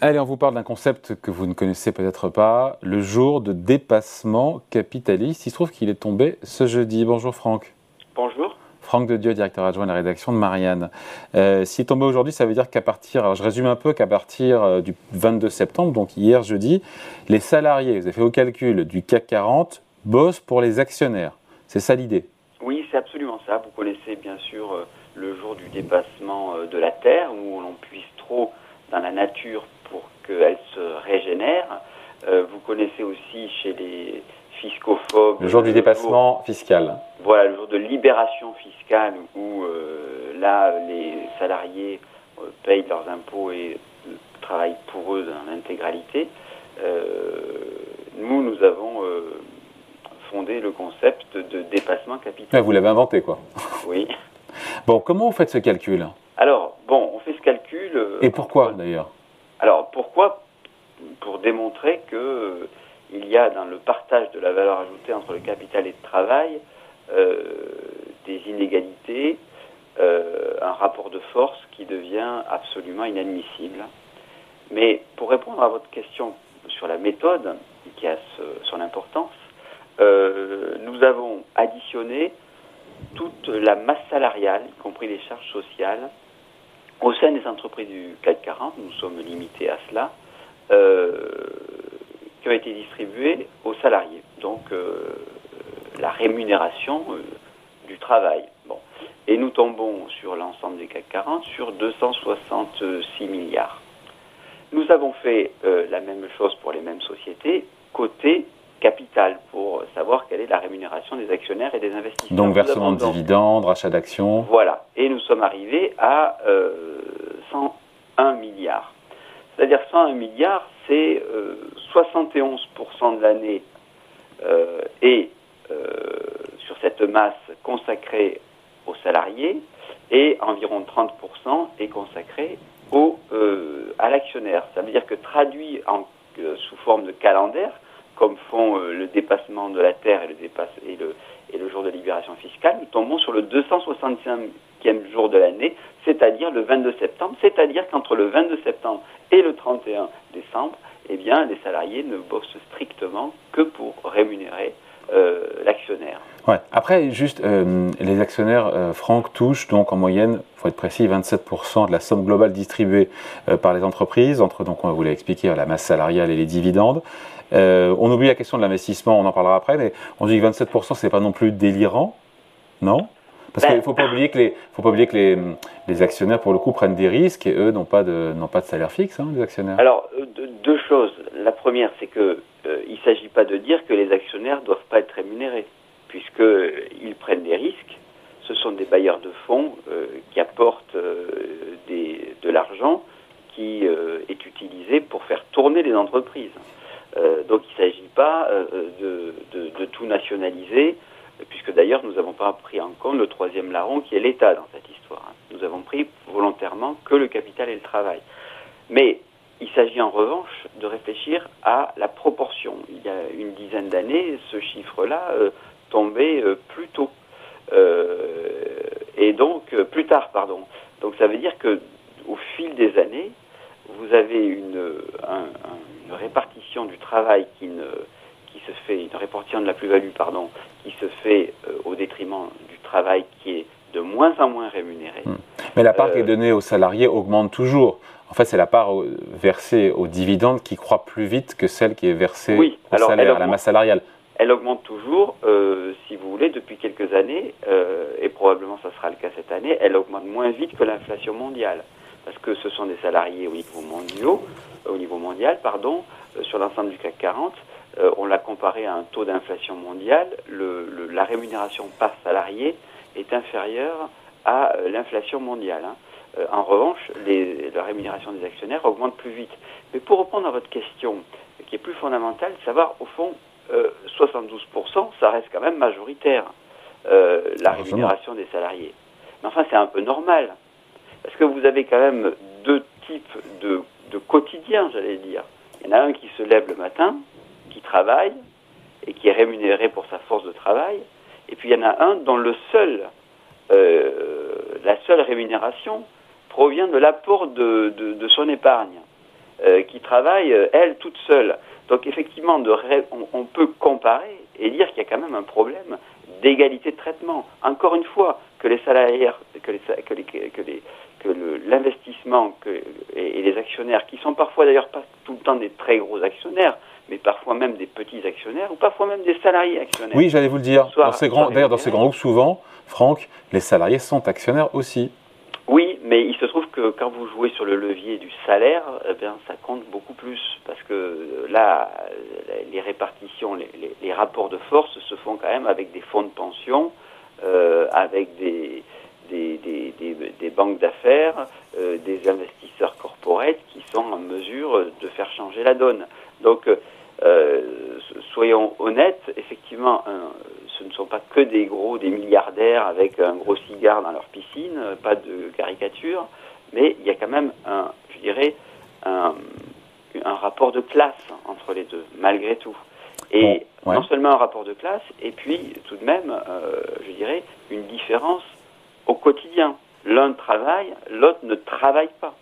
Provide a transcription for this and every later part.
Allez, on vous parle d'un concept que vous ne connaissez peut-être pas, le jour de dépassement capitaliste. Il se trouve qu'il est tombé ce jeudi. Bonjour Franck. Bonjour. Franck de Dieu, directeur adjoint de la rédaction de Marianne. Euh, S'il est tombé aujourd'hui, ça veut dire qu'à partir, alors je résume un peu, qu'à partir euh, du 22 septembre, donc hier jeudi, les salariés, vous avez fait au calcul, du CAC 40 bossent pour les actionnaires. C'est ça l'idée? Oui, c'est absolument ça. Vous connaissez bien sûr euh, le jour du dépassement euh, de la Terre, où l'on puise trop dans la nature pour qu'elle se régénère. Euh, vous connaissez aussi chez les fiscophobes... Le jour du dépassement fiscal. Voilà, le jour de libération fiscale, où là, les salariés payent leurs impôts et travaillent pour eux dans l'intégralité. nous, nous avons fondé le concept de dépassement capital. vous l'avez inventé, quoi. Oui. Bon, comment vous faites ce calcul? Alors, bon, on fait ce calcul. Euh, Et pourquoi d'ailleurs? Alors, pourquoi? Pour démontrer que euh, il y a dans le partage de la valeur ajoutée entre le capital et le travail euh, des inégalités, un rapport de force qui devient absolument inadmissible. Mais pour répondre à votre question sur la méthode, qui a son importance, nous avons additionné toute la masse salariale, y compris les charges sociales, au sein des entreprises du CAC 40, nous sommes limités à cela, euh, qui ont été distribuées aux salariés. Donc euh, la rémunération euh, du travail. Bon. Et nous tombons sur l'ensemble des CAC 40 sur 266 milliards. Nous avons fait la même chose pour les mêmes sociétés, côté capital pour savoir quelle est la rémunération des actionnaires et des investisseurs. Donc versement de dividendes, rachat d'actions. Voilà. Et nous sommes arrivés à 101 euh, milliards. C'est-à-dire 101 milliards, c'est 71% euh, de l'année euh, et sur cette masse consacrée aux salariés et environ 30% est consacré au, à l'actionnaire. Ça veut dire que traduit en, sous forme de calendaire, comme font euh, le dépassement de la Terre et le, jour de libération fiscale, nous tombons sur le 265e jour de l'année, c'est-à-dire le 22 septembre, c'est-à-dire qu'entre le 22 septembre et le 31 décembre, eh bien, les salariés ne bossent strictement que pour rémunérer euh, l'actionnaire. Ouais. Après, juste, euh, les actionnaires, Franck, touchent donc en moyenne, il faut être précis, 27% de la somme globale distribuée par les entreprises, entre, donc on vous l'a expliqué, la masse salariale et les dividendes. Euh, on oublie la question de l'investissement, on en parlera après, mais on dit que 27%, c'est pas non plus délirant, non? Parce qu'il ne ben. faut pas oublier que, les, faut pas oublier que les, les, actionnaires, pour le coup, prennent des risques et eux n'ont pas de, n'ont pas de salaire fixe, hein, les actionnaires. Alors, euh, deux choses. La première, c'est que euh, il ne s'agit pas de dire que les actionnaires ne doivent pas être rémunérés, puisqu'ils prennent des risques. Ce sont des bailleurs de fonds qui apportent des, de l'argent qui est utilisé pour faire tourner les entreprises. Euh, donc il ne s'agit pas euh, de, tout nationaliser, puisque d'ailleurs nous n'avons pas pris en compte le troisième larron qui est l'État dans cette histoire. Hein. Nous avons pris volontairement que le capital et le travail. Mais il s'agit en revanche de réfléchir à la proportion. Il y a une dizaine d'années, ce chiffre-là euh, tombait plus tôt. et donc, plus tard, pardon. Donc ça veut dire que au fil des années, vous avez une, une répartition du travail qui, ne, qui se fait, une répartition de la plus-value, pardon, qui se fait euh, au détriment du travail qui est de moins en moins rémunéré. Hmm. Mais la part qui est euh, donnée aux salariés augmente toujours. En fait, c'est la part versée aux dividendes qui croît plus vite que celle qui est versée au salaire, à la masse salariale. Elle augmente toujours, euh, si vous voulez, depuis quelques années, et probablement ça sera le cas cette année, elle augmente moins vite que l'inflation mondiale parce que ce sont des salariés au niveau, mondial, au niveau mondial, pardon, euh, sur l'ensemble du CAC 40. Euh, on l'a comparé à un taux d'inflation mondial. la rémunération par salarié est inférieure à euh, l'inflation mondiale. Hein. en revanche, la rémunération des actionnaires augmente plus vite. Mais pour répondre à votre question, qui est plus fondamentale, savoir au fond, 72%, ça reste quand même majoritaire, la rémunération des salariés. Mais enfin, c'est un peu normal. Parce que vous avez quand même deux types de, de quotidien, j'allais dire. Il y en a un qui se lève le matin, qui travaille, et qui est rémunéré pour sa force de travail. Et puis il y en a un dont le seul, euh, la seule rémunération provient de l'apport de, de, son épargne. qui travaille, elle, toute seule. Donc effectivement, de on, peut comparer et dire qu'il y a quand même un problème d'égalité de traitement. Encore une fois, que les salariés, que les, que les, que les que et, les actionnaires, qui sont parfois d'ailleurs pas tout le temps des très gros actionnaires, mais parfois même des petits actionnaires, ou parfois même des salariés actionnaires. Oui, j'allais vous le dire. dans ces grands, d'ailleurs, dans ces grands groupes, souvent, Franck, les salariés sont actionnaires aussi. Oui, mais il se trouve que quand vous jouez sur le levier du salaire, eh bien, ça compte beaucoup plus. Parce que là, les répartitions, les, rapports de force se font quand même avec des fonds de pension, euh, avec des, des, banques d'affaires, euh, des investisseurs corporels qui sont en mesure de faire changer la donne. Donc, euh, soyons honnêtes, effectivement, ce ne sont pas que des gros, des milliardaires avec un gros cigare dans leur piscine, pas de caricature, mais il y a quand même un, je dirais, un, rapport de classe entre les deux, malgré tout. Et non seulement un rapport de classe, et puis tout de même, euh, je dirais, une différence au quotidien. L'un travaille, l'autre ne travaille pas.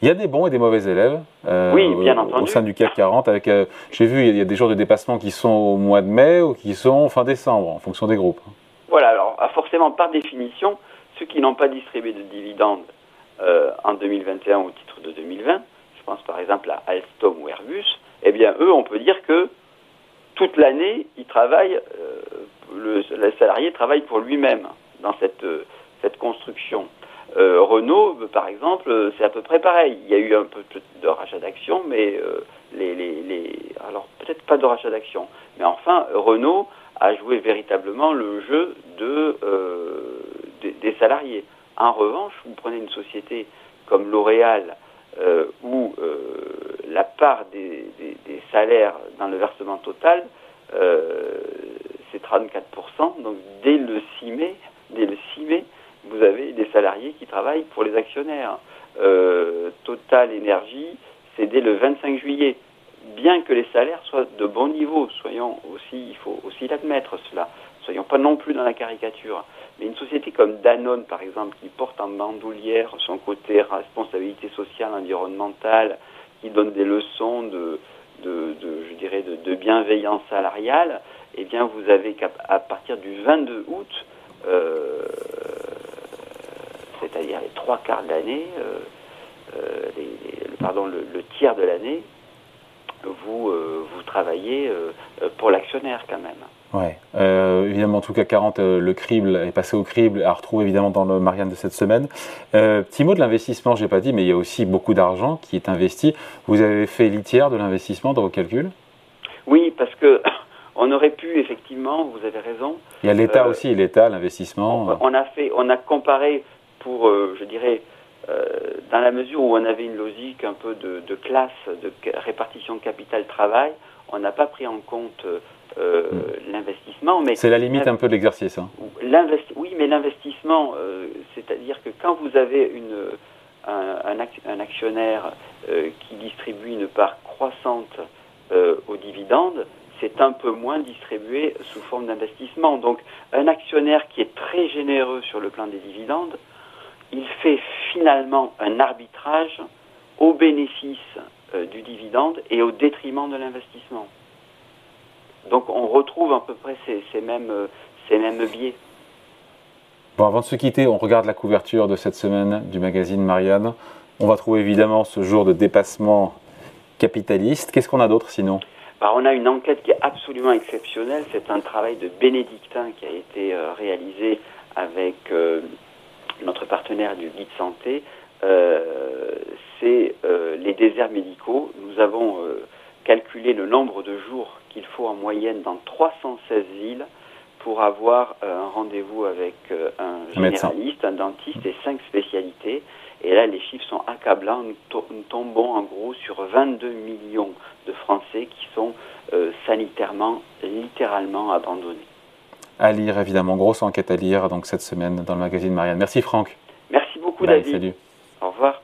Il y a des bons et des mauvais élèves euh, oui, bien entendu. au sein du CAC 40. Avec, euh, j'ai vu, il y a des jours de dépassement qui sont au mois de mai ou qui sont fin décembre, en fonction des groupes. Voilà, alors ah, forcément, par définition, ceux qui n'ont pas distribué de dividendes euh, en 2021 au titre de 2020, je pense par exemple à Alstom ou Airbus, eh bien eux, on peut dire que toute l'année, ils travaillent, le, le, salarié travaille pour lui-même dans cette, cette construction. Euh, Renault, par exemple, euh, c'est à peu près pareil. Il y a eu un peu de rachat d'actions, mais euh, les, les, les, alors peut-être pas de rachat d'actions, mais enfin Renault a joué véritablement le jeu de, des, salariés. En revanche, vous prenez une société comme L'Oréal, où la part des, des, salaires dans le versement total, c'est 34%, donc dès le 6 mai, dès le 6 mai, vous avez des salariés qui travaillent pour les actionnaires. Euh, Total Énergie, c'est dès le 25 juillet. Bien que les salaires soient de bon niveau, soyons aussi, il faut aussi l'admettre cela, soyons pas non plus dans la caricature. Mais une société comme Danone, par exemple, qui porte en bandoulière son côté responsabilité sociale, environnementale, qui donne des leçons de, je dirais, de, bienveillance salariale, eh bien, vous avez qu'à partir du 22 août, euh, c'est-à-dire les trois quarts de l'année, euh, euh, pardon, le, tiers de l'année, vous, euh, vous travaillez pour l'actionnaire quand même. Ouais, évidemment, en tout cas, 40, le crible est passé au crible, à retrouver évidemment dans le Marianne de cette semaine. petit mot de l'investissement, j'ai pas dit, mais il y a aussi beaucoup d'argent qui est investi. Vous avez fait litière de l'investissement dans vos calculs? Oui, parce que on aurait pu effectivement, vous avez raison. Il y a l'État aussi, l'État, l'investissement. On a fait, on a comparé pour, euh, je dirais, euh, dans la mesure où on avait une logique un peu de, classe, de répartition de capital-travail, on n'a pas pris en compte euh, hmm. l'investissement. Mais c'est la limite un peu de l'exercice. Hein. Oui, mais l'investissement, c'est-à-dire que quand vous avez une, un, un, actionnaire qui distribue une part croissante aux dividendes, c'est un peu moins distribué sous forme d'investissement. Donc un actionnaire qui est très généreux sur le plan des dividendes, il fait finalement un arbitrage au bénéfice euh, du dividende et au détriment de l'investissement. Donc on retrouve à peu près ces, mêmes, euh, ces mêmes biais. Bon, avant de se quitter, on regarde la couverture de cette semaine du magazine Marianne. On va trouver évidemment ce jour de dépassement capitaliste. Qu'est-ce qu'on a d'autre sinon? Bah, On a une enquête qui est absolument exceptionnelle. C'est un travail de bénédictin qui a été euh, réalisé avec notre partenaire du guide santé, euh, c'est euh, les déserts médicaux. Nous avons euh, calculé le nombre de jours qu'il faut en moyenne dans 316 villes pour avoir un rendez-vous avec un généraliste, un dentiste et cinq spécialités. Et là, les chiffres sont accablants. Nous, tombons en gros sur 22 millions de Français qui sont sanitairement, littéralement abandonnés à lire, évidemment. Grosse enquête à lire donc cette semaine dans le magazine Marianne. Merci Franck. Merci beaucoup David. Salut. Au revoir.